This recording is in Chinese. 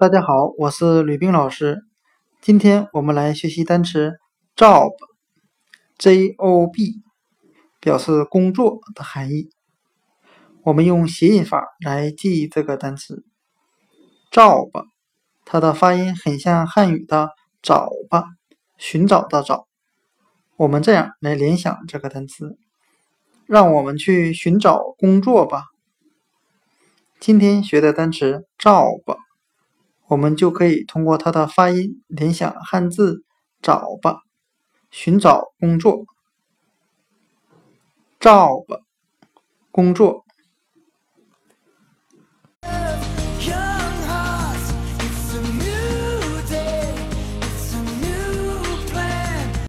大家好，我是吕冰老师。今天我们来学习单词 job，J-O-B，表示工作的含义。我们用谐音法来记忆这个单词 job，它的发音很像汉语的找吧，寻找的找。我们这样来联想这个单词，让我们去寻找工作吧。今天学的单词 job，我们就可以通过它的发音联想汉字“找吧”，寻找工作。job，工作。